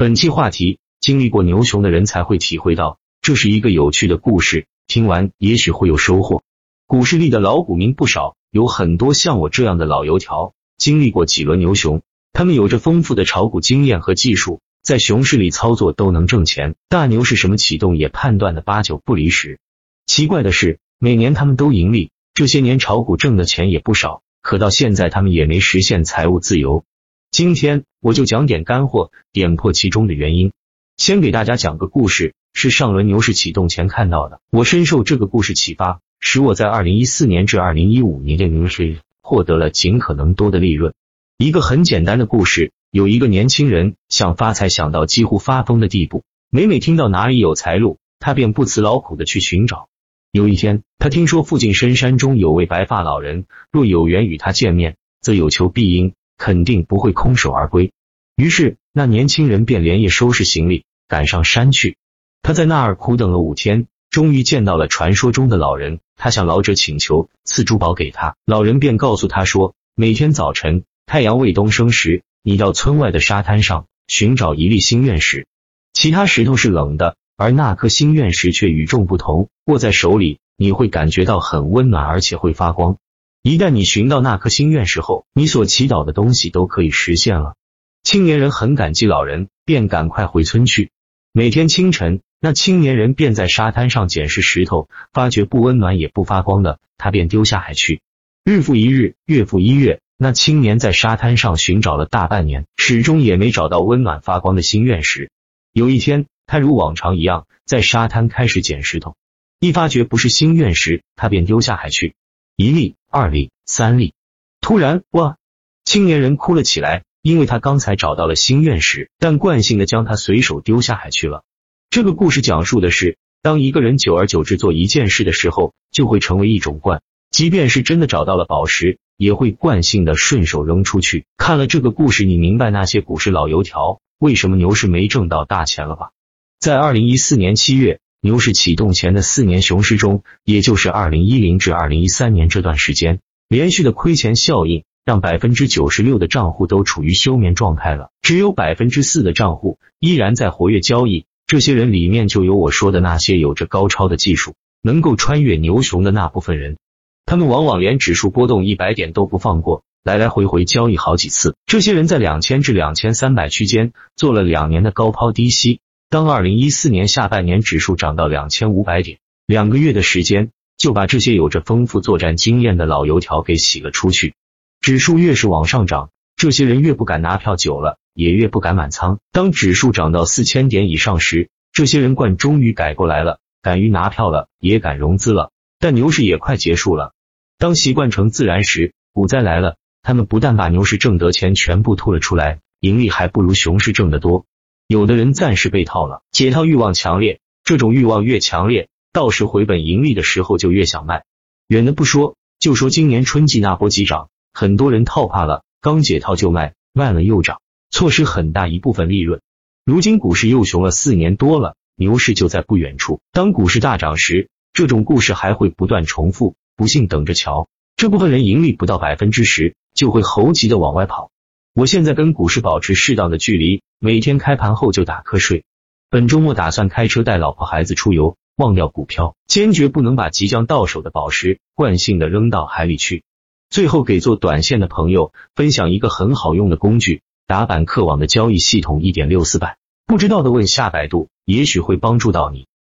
本期话题：经历过牛熊的人才会体会到，这是一个有趣的故事。听完也许会有收获。股市里的老股民不少，有很多像我这样的老油条，经历过几轮牛熊，他们有着丰富的炒股经验和技术，在熊市里操作都能挣钱。大牛是什么启动，也判断的八九不离十。奇怪的是，每年他们都盈利，这些年炒股挣的钱也不少，可到现在他们也没实现财务自由。今天我就讲点干货，点破其中的原因。先给大家讲个故事，是上轮牛市启动前看到的。我深受这个故事启发，使我在二零一四年至二零一五年的牛市获得了尽可能多的利润。一个很简单的故事，有一个年轻人想发财想到几乎发疯的地步，每每听到哪里有财路，他便不辞劳苦的去寻找。有一天，他听说附近深山中有位白发老人，若有缘与他见面，则有求必应。肯定不会空手而归。于是，那年轻人便连夜收拾行李，赶上山去。他在那儿苦等了五天，终于见到了传说中的老人。他向老者请求赐珠宝给他，老人便告诉他说：每天早晨太阳未东升时，你到村外的沙滩上寻找一粒星愿石，其他石头是冷的，而那颗星愿石却与众不同，握在手里你会感觉到很温暖，而且会发光。一旦你寻到那颗心愿石后，你所祈祷的东西都可以实现了。青年人很感激老人，便赶快回村去。每天清晨，那青年人便在沙滩上捡拾石头，发觉不温暖也不发光的，他便丢下海去。日复一日，月复一月，那青年在沙滩上寻找了大半年，始终也没找到温暖发光的心愿石。有一天，他如往常一样在沙滩开始捡石头，一发觉不是心愿石，他便丢下海去。一粒、二粒、三粒，突然，哇！青年人哭了起来，因为他刚才找到了心愿石，但惯性的将它随手丢下海去了。这个故事讲述的是，当一个人久而久之做一件事的时候，就会成为一种惯，即便是真的找到了宝石，也会惯性的顺手扔出去。看了这个故事，你明白那些股市老油条为什么牛市没挣到大钱了吧？在二零一四年七月。牛市启动前的四年熊市中，也就是二零一零至二零一三年这段时间，连续的亏钱效应让百分之九十六的账户都处于休眠状态了，只有百分之四的账户依然在活跃交易。这些人里面就有我说的那些有着高超的技术，能够穿越牛熊的那部分人。他们往往连指数波动一百点都不放过，来来回回交易好几次。这些人在两千至两千三百区间做了两年的高抛低吸。当二零一四年下半年指数涨到两千五百点，两个月的时间就把这些有着丰富作战经验的老油条给洗了出去。指数越是往上涨，这些人越不敢拿票，久了也越不敢满仓。当指数涨到四千点以上时，这些人惯终于改过来了，敢于拿票了，也敢融资了。但牛市也快结束了，当习惯成自然时，股灾来了，他们不但把牛市挣得钱全部吐了出来，盈利还不如熊市挣得多。有的人暂时被套了，解套欲望强烈，这种欲望越强烈，到时回本盈利的时候就越想卖。远的不说，就说今年春季那波急涨，很多人套怕了，刚解套就卖，卖了又涨，错失很大一部分利润。如今股市又熊了四年多了，牛市就在不远处。当股市大涨时，这种故事还会不断重复，不信等着瞧。这部分人盈利不到百分之十，就会猴急的往外跑。我现在跟股市保持适当的距离，每天开盘后就打瞌睡。本周末打算开车带老婆孩子出游，忘掉股票，坚决不能把即将到手的宝石惯性的扔到海里去。最后给做短线的朋友分享一个很好用的工具——打板客网的交易系统一点六四版。不知道的问下百度，也许会帮助到你。